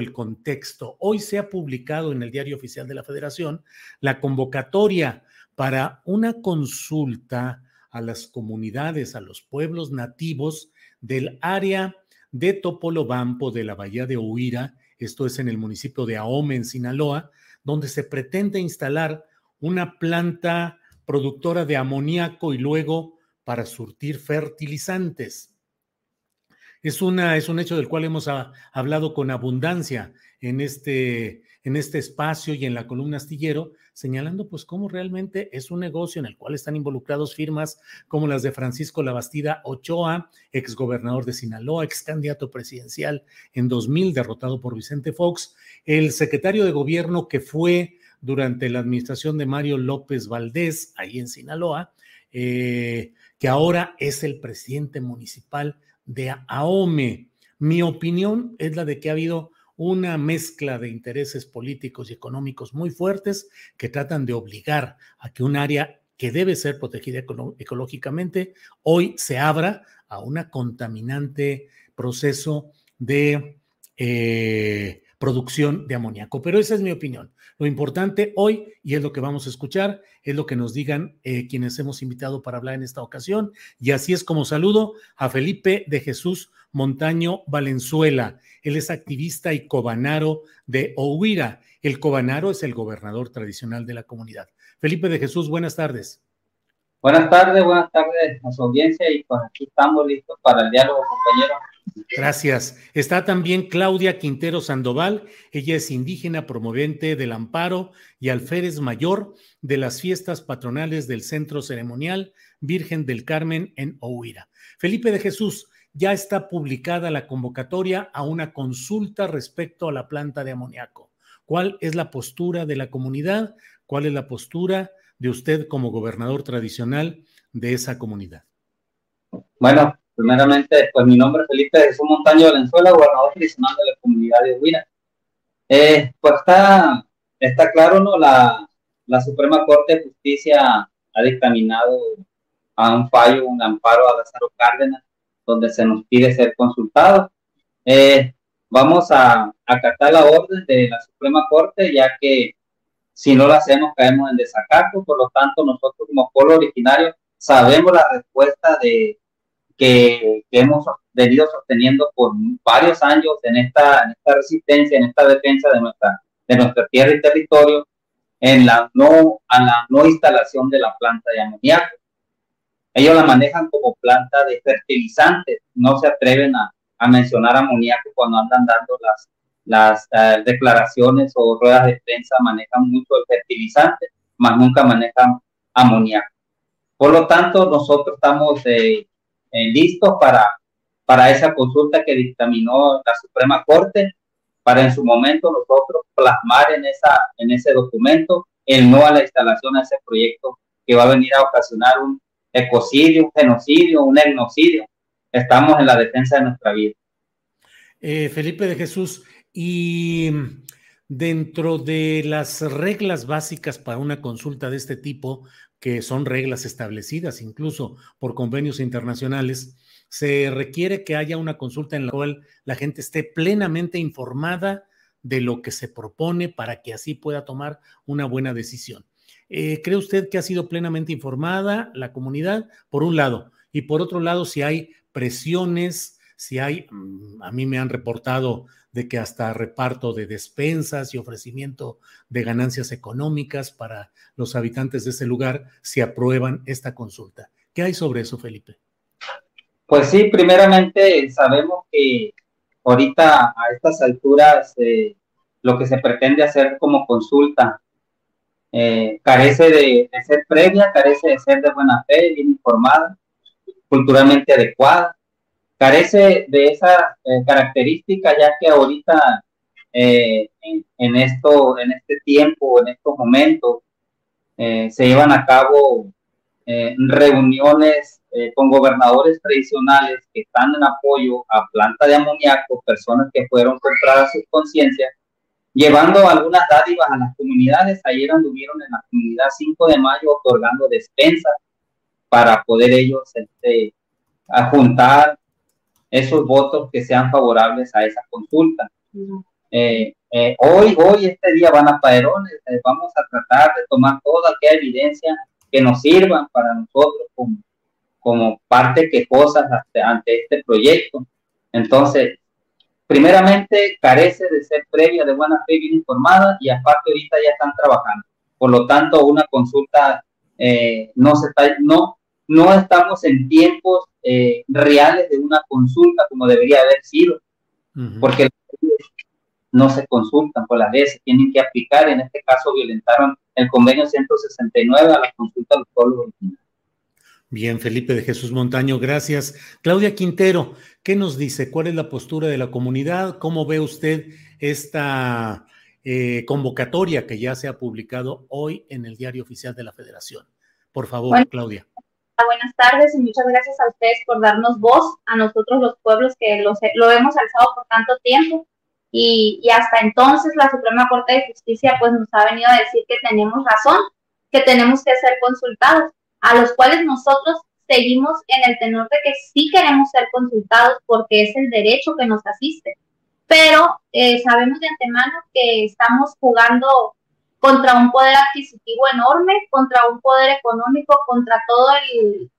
El contexto. Hoy se ha publicado en el Diario Oficial de la Federación la convocatoria para una consulta a las comunidades, a los pueblos nativos del área de Topolobampo de la Bahía de Huira, esto es en el municipio de Ahome, en Sinaloa, donde se pretende instalar una planta productora de amoníaco y luego para surtir fertilizantes. Es, una, es un hecho del cual hemos hablado con abundancia en este, en este espacio y en la columna astillero, señalando pues cómo realmente es un negocio en el cual están involucrados firmas como las de Francisco Labastida Ochoa, exgobernador de Sinaloa, ex candidato presidencial en 2000, derrotado por Vicente Fox, el secretario de gobierno que fue durante la administración de Mario López Valdés, ahí en Sinaloa, eh, que ahora es el presidente municipal de AOME. Mi opinión es la de que ha habido una mezcla de intereses políticos y económicos muy fuertes que tratan de obligar a que un área que debe ser protegida ecológicamente hoy se abra a un contaminante proceso de eh, producción de amoníaco. Pero esa es mi opinión. Lo importante hoy, y es lo que vamos a escuchar, es lo que nos digan eh, quienes hemos invitado para hablar en esta ocasión. Y así es como saludo a Felipe de Jesús Montaño Valenzuela. Él es activista y cobanaro de Ohuira. El cobanaro es el gobernador tradicional de la comunidad. Felipe de Jesús, buenas tardes. Buenas tardes, buenas tardes a su audiencia y pues aquí estamos listos para el diálogo, compañero. Gracias. Está también Claudia Quintero Sandoval. Ella es indígena promovente del amparo y alférez mayor de las fiestas patronales del Centro Ceremonial Virgen del Carmen en Ohuira. Felipe de Jesús, ya está publicada la convocatoria a una consulta respecto a la planta de amoníaco. ¿Cuál es la postura de la comunidad? ¿Cuál es la postura de usted como gobernador tradicional de esa comunidad? Bueno, Primeramente, pues mi nombre es Felipe Jesús Montaño Valenzuela, gobernador tradicional de la comunidad de Huira. Eh, pues está, está claro, ¿no? La, la Suprema Corte de Justicia ha dictaminado a un fallo, un amparo a Lázaro Cárdenas, donde se nos pide ser consultados. Eh, vamos a acatar la orden de la Suprema Corte, ya que si no la hacemos caemos en desacato, por lo tanto nosotros como pueblo originario sabemos la respuesta de, que, hemos venido sosteniendo por varios años en esta, en esta resistencia, en esta defensa de nuestra, de nuestra tierra y territorio, en la no, a la no instalación de la planta de amoníaco. Ellos la manejan como planta de fertilizantes, no se atreven a, a mencionar amoníaco cuando andan dando las, las eh, declaraciones o ruedas de prensa, manejan mucho el fertilizante, más nunca manejan amoníaco. Por lo tanto, nosotros estamos eh, eh, listos para, para esa consulta que dictaminó la Suprema Corte, para en su momento nosotros plasmar en, esa, en ese documento el no a la instalación de ese proyecto que va a venir a ocasionar un ecocidio, un genocidio, un etnocidio. Estamos en la defensa de nuestra vida. Eh, Felipe de Jesús, y dentro de las reglas básicas para una consulta de este tipo, que son reglas establecidas incluso por convenios internacionales, se requiere que haya una consulta en la cual la gente esté plenamente informada de lo que se propone para que así pueda tomar una buena decisión. Eh, ¿Cree usted que ha sido plenamente informada la comunidad, por un lado? Y por otro lado, si hay presiones, si hay, mm, a mí me han reportado de que hasta reparto de despensas y ofrecimiento de ganancias económicas para los habitantes de ese lugar si aprueban esta consulta. ¿Qué hay sobre eso, Felipe? Pues sí, primeramente sabemos que ahorita a estas alturas eh, lo que se pretende hacer como consulta eh, carece de, ser previa, carece de ser de buena fe, bien informada, culturalmente adecuada, carece de esa eh, característica ya que ahorita en, esto, en este tiempo, en estos momentos, se llevan a cabo reuniones eh, con gobernadores tradicionales que están en apoyo a planta de amoníaco, personas que fueron compradas sus conciencias, llevando algunas dádivas a las comunidades. Ayer anduvieron en la comunidad 5 de mayo otorgando despensas para poder ellos este, juntar esos votos que sean favorables a esa consulta. Eh, eh, hoy, hoy, este día van a Paderones, vamos a tratar de tomar toda aquella evidencia que nos sirvan para nosotros como como parte quejosa ante este proyecto. Entonces, primeramente, carece de ser previa de buena fe bien informada y aparte ahorita ya están trabajando. Por lo tanto, una consulta eh, no se está, no, no estamos en tiempos eh, reales de una consulta como debería haber sido, porque no se consultan por las leyes, se tienen que aplicar. En este caso, violentaron el convenio 169 a la consulta de los pueblos originarios. Bien, Felipe de Jesús Montaño, gracias. Claudia Quintero, ¿qué nos dice? ¿Cuál es la postura de la comunidad? ¿Cómo ve usted esta eh, convocatoria que ya se ha publicado hoy en el Diario Oficial de la Federación? Por favor, Claudia. Buenas tardes y muchas gracias a ustedes por darnos voz a nosotros los pueblos que lo hemos alzado por tanto tiempo. Y, y hasta entonces la Suprema Corte de Justicia pues nos ha venido a decir que tenemos razón, que tenemos que ser consultados a los cuales nosotros seguimos en el tenor de que sí queremos ser consultados porque es el derecho que nos asiste. Pero eh, sabemos de antemano que estamos jugando contra un poder adquisitivo enorme, contra un poder económico, contra todo el,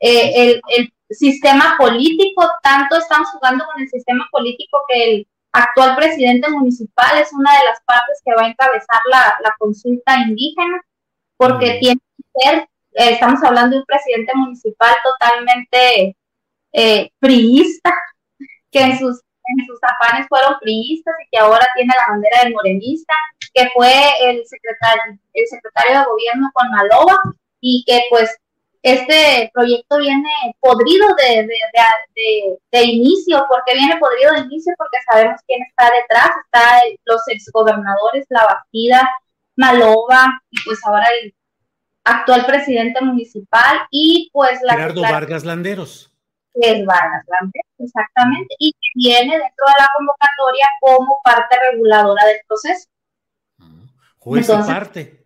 eh, el, el, sistema político. Tanto estamos jugando con el sistema político que el actual presidente municipal es una de las partes que va a encabezar la, la consulta indígena, porque tiene que ser eh, estamos hablando de un presidente municipal totalmente eh, priista, que en sus, en sus afanes fueron priistas y que ahora tiene la bandera del morenista, que fue el secretario, el secretario de gobierno con Maloba y que pues este proyecto viene podrido de, de, de, de, inicio. ¿Por qué viene podrido de inicio? Porque sabemos quién está detrás. Está los exgobernadores, La Bastida, Maloba y pues ahora el actual presidente municipal y pues la... Gerardo Vargas Landeros. Es Vargas Landeros, exactamente, y que viene dentro de la convocatoria como parte reguladora del proceso. Juez parte.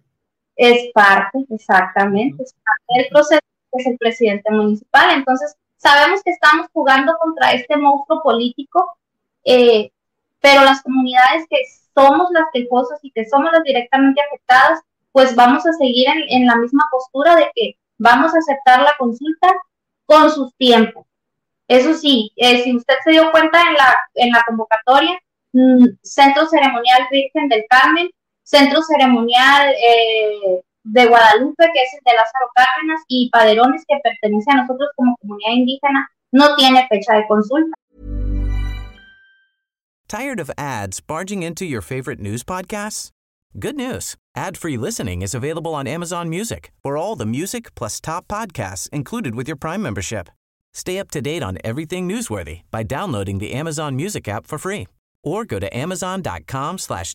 Es parte, exactamente, es parte del proceso, es el presidente municipal. Entonces, sabemos que estamos jugando contra este monstruo político, eh, pero las comunidades que somos las quejosas y que somos las directamente afectadas, pues vamos a seguir en, la misma postura de que vamos a aceptar la consulta con sus tiempos. Eso sí, eh, si usted se dio cuenta en la, en la convocatoria, mm, Centro Ceremonial Virgen del Carmen, Centro Ceremonial eh, de Guadalupe, que es el de Lázaro Cárdenas, y Paderones, que pertenece a nosotros como comunidad indígena, no tiene fecha de consulta. Tired of ads barging into your favorite news podcasts? Good news. Ad-free listening is available on Amazon Music for all the music plus top podcasts included with your Prime membership. Stay up to date on everything newsworthy by downloading the Amazon Music app for free or go to amazon.com slash.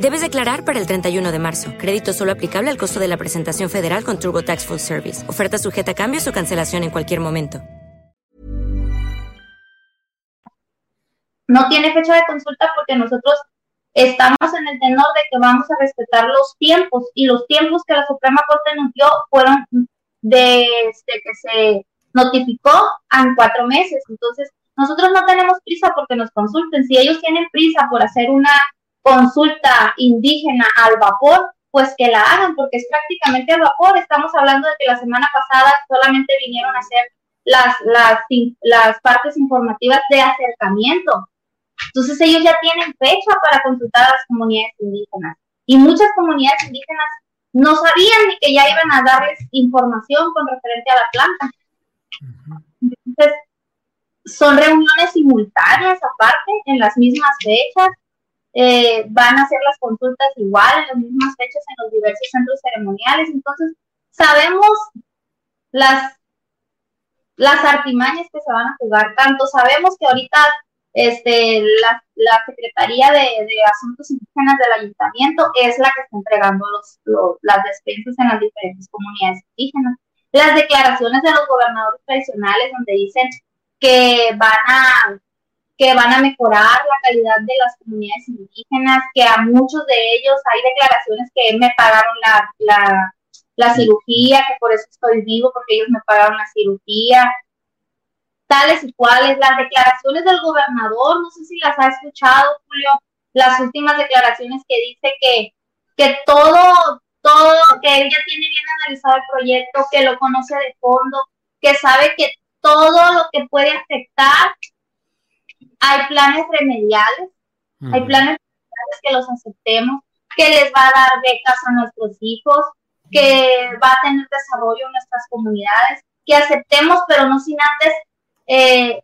Debes declarar para el 31 de marzo. Crédito solo aplicable al costo de la presentación federal con TurboTax Full Service. Oferta sujeta a cambios o cancelación en cualquier momento. no tiene fecha de consulta porque nosotros estamos en el tenor de que vamos a respetar los tiempos y los tiempos que la Suprema Corte nos dio fueron desde que se notificó en cuatro meses. Entonces, nosotros no tenemos prisa porque nos consulten. Si ellos tienen prisa por hacer una consulta indígena al vapor, pues que la hagan porque es prácticamente al vapor. Estamos hablando de que la semana pasada solamente vinieron a hacer las, las, las partes informativas de acercamiento entonces ellos ya tienen fecha para consultar a las comunidades indígenas. Y muchas comunidades indígenas no sabían ni que ya iban a darles información con referente a la planta. Entonces, son reuniones simultáneas aparte, en las mismas fechas. Eh, van a hacer las consultas igual, en las mismas fechas en los diversos centros ceremoniales. Entonces, sabemos las, las artimañas que se van a jugar. Tanto sabemos que ahorita este, la, la Secretaría de, Asuntos Indígenas del Ayuntamiento es la que está entregando los, las despensas en las diferentes comunidades indígenas. Las declaraciones de los gobernadores tradicionales donde dicen que van a que van a mejorar la calidad de las comunidades indígenas, que a muchos de ellos hay declaraciones que me pagaron la, la, la cirugía, que por eso estoy vivo, porque ellos me pagaron la cirugía, tales y cuales. Las declaraciones del gobernador, no sé si las ha escuchado, Julio, las últimas declaraciones que dice que, que todo, todo, que él ya tiene bien analizado el proyecto, que lo conoce de fondo, que sabe que todo lo que puede afectar, hay planes remediales, hay planes remediales que los aceptemos, que les va a dar becas a nuestros hijos, que va a tener desarrollo en nuestras comunidades, que aceptemos, pero no sin antes eh,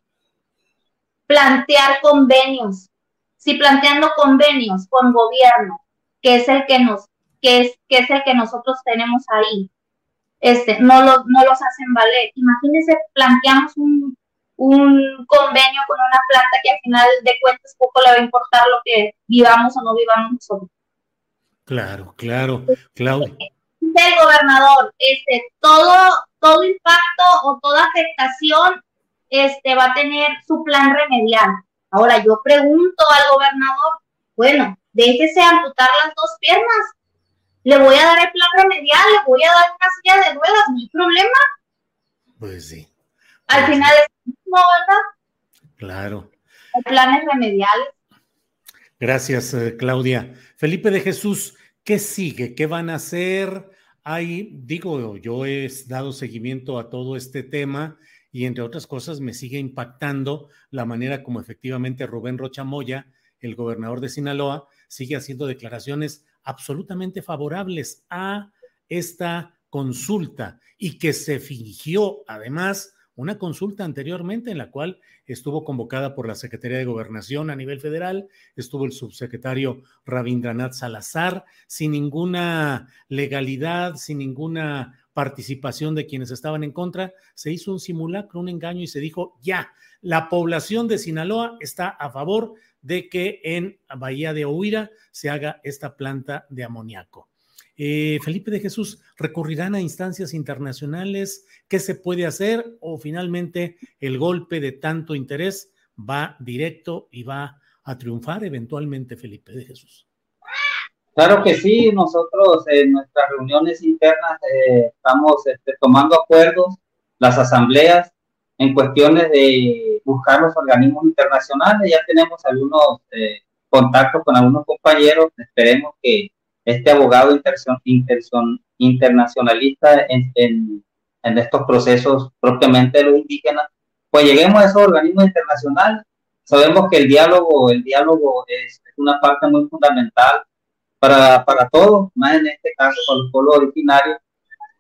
plantear convenios. Si planteando convenios con gobierno, que es el que nos, que es, que es el que nosotros tenemos ahí, este, no, lo, no los hacen valer. Imagínense, planteamos un, un convenio con una planta que al final de cuentas poco le va a importar lo que vivamos o no vivamos nosotros. Claro, claro, Claudia. El gobernador, este, todo, todo impacto o toda afectación este, va a tener su plan remedial. Ahora yo pregunto al gobernador, bueno, déjese amputar las dos piernas, le voy a dar el plan remedial, le voy a dar una silla de ruedas, no hay problema. Pues sí. Al pues final es no, ¿verdad? Claro. Planes remediales. Gracias, eh, Claudia. Felipe de Jesús, ¿qué sigue? ¿Qué van a hacer? Hay, digo, yo he dado seguimiento a todo este tema y entre otras cosas me sigue impactando la manera como efectivamente Rubén Rocha Moya, el gobernador de Sinaloa, sigue haciendo declaraciones absolutamente favorables a esta consulta y que se fingió además una consulta anteriormente en la cual estuvo convocada por la Secretaría de Gobernación a nivel federal, estuvo el subsecretario Rabindranath Salazar, sin ninguna legalidad, sin ninguna participación de quienes estaban en contra, se hizo un simulacro, un engaño y se dijo, ya, la población de Sinaloa está a favor de que en Bahía de Ohuira se haga esta planta de amoníaco. Eh, Felipe de Jesús, ¿recurrirán a instancias internacionales? ¿Qué se puede hacer? ¿O finalmente el golpe de tanto interés va directo y va a triunfar eventualmente Felipe de Jesús? Claro que sí, nosotros en nuestras reuniones internas eh, estamos este, tomando acuerdos, las asambleas, en cuestiones de buscar los organismos internacionales. Ya tenemos algunos eh, contactos con algunos compañeros. Esperemos que este abogado internacionalista en, en, en, estos procesos propiamente de los indígenas, pues lleguemos a esos organismos internacionales. Sabemos que el diálogo, el diálogo es una parte muy fundamental para, para todos, más en este caso para los pueblos originarios.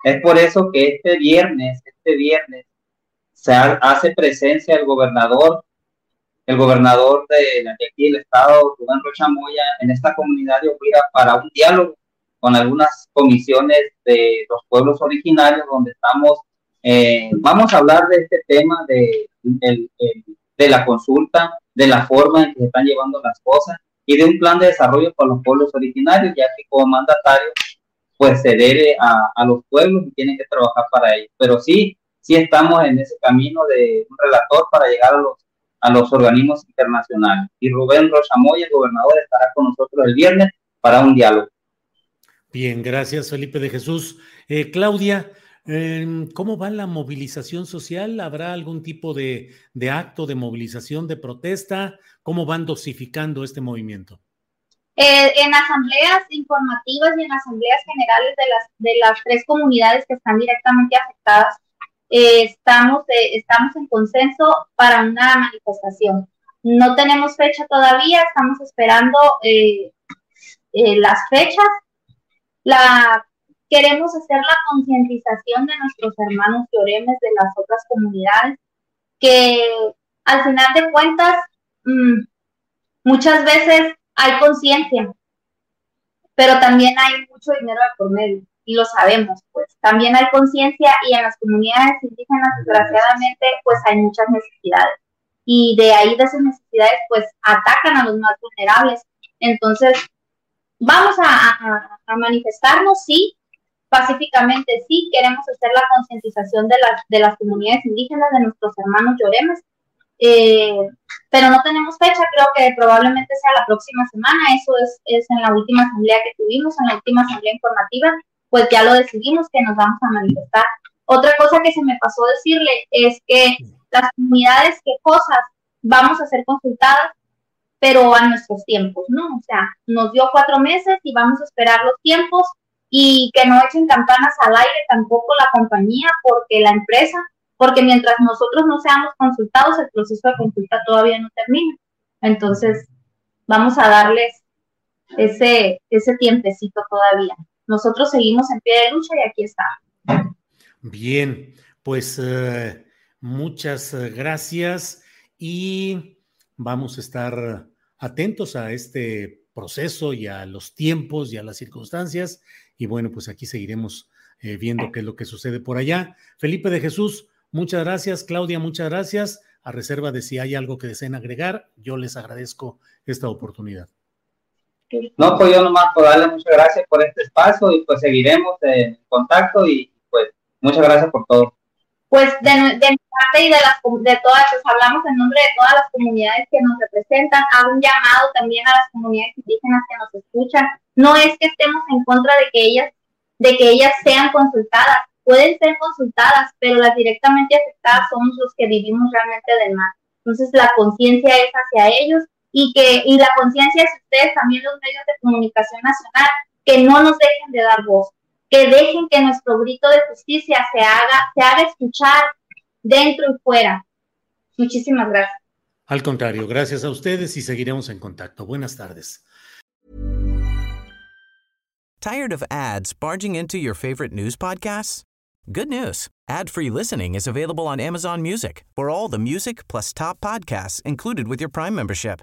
Es por eso que este viernes, este viernes, se hace presencia el gobernador el gobernador de, aquí del estado, Rubén Rocha Moya, en esta comunidad de Ovira para un diálogo con algunas comisiones de los pueblos originarios donde estamos, eh, vamos a hablar de este tema de, de, la consulta, de la forma en que se están llevando las cosas y de un plan de desarrollo para los pueblos originarios, ya que como mandatario pues se debe a, a los pueblos y tienen que trabajar para ellos. Pero sí, sí estamos en ese camino de un relator para llegar a los a los organismos internacionales. Y Rubén Rochamoy, el gobernador, estará con nosotros el viernes para un diálogo. Bien, gracias Felipe de Jesús. Eh, Claudia, em, ¿cómo va la movilización social? ¿Habrá algún tipo de, acto de movilización, de protesta? ¿Cómo van dosificando este movimiento? Eh, en asambleas informativas y en asambleas generales de las, de las tres comunidades que están directamente afectadas, eh, estamos, eh, estamos en consenso para una manifestación. No tenemos fecha todavía, estamos esperando eh, las fechas. La, queremos hacer la concientización de nuestros hermanos lloremes de las otras comunidades, que al final de cuentas mm, muchas veces hay conciencia, pero también hay mucho dinero de por medio y lo sabemos, pues. También hay conciencia y en las comunidades indígenas, desgraciadamente, pues hay muchas necesidades. Y de ahí de esas necesidades, pues atacan a los más vulnerables. Entonces, vamos a, manifestarnos, sí, pacíficamente, sí, queremos hacer la concientización de las, de las comunidades indígenas, de nuestros hermanos lloremes, eh, pero no tenemos fecha, creo que probablemente sea la próxima semana, eso es, es en la última asamblea que tuvimos, en la última asamblea informativa, pues ya lo decidimos que nos vamos a manifestar. Otra cosa que se me pasó decirle es que las comunidades quejosas vamos a ser consultadas, pero a nuestros tiempos, ¿no? O sea, nos dio cuatro meses y vamos a esperar los tiempos y que no echen campanas al aire tampoco la compañía, porque la empresa, porque mientras nosotros no seamos consultados, el proceso de consulta todavía no termina. Entonces, vamos a darles ese, ese tiempecito todavía nosotros seguimos en pie de lucha y aquí está. Bien, pues eh, muchas eh, gracias y vamos a estar atentos a este proceso y a los tiempos y a las circunstancias. Y bueno, pues aquí seguiremos eh, viendo qué es lo que sucede por allá. Felipe de Jesús, muchas gracias. Claudia, muchas gracias. A reserva de si hay algo que deseen agregar, yo les agradezco esta oportunidad. No, pues yo nomás por darle muchas gracias por este espacio y pues seguiremos en contacto y pues muchas gracias por todo. Pues de, de mi parte y de, las, de todas, pues hablamos en nombre de todas las comunidades que nos representan, hago un llamado también a las comunidades indígenas que nos escuchan. No es que estemos en contra de que ellas, de que ellas sean consultadas, pueden ser consultadas, pero las directamente afectadas somos los que vivimos realmente del mal. Entonces la conciencia es hacia ellos y que y la conciencia es ustedes también los medios de comunicación nacional que no nos dejen de dar voz, que dejen que nuestro grito de justicia se haga se haga escuchar dentro y fuera. Muchísimas gracias. Al contrario, gracias a ustedes y seguiremos en contacto. Buenas tardes. Tired of ads barging into your favorite news podcasts? Good news. Ad-free listening is available on Amazon Music. For all the music plus top podcasts included with your Prime membership.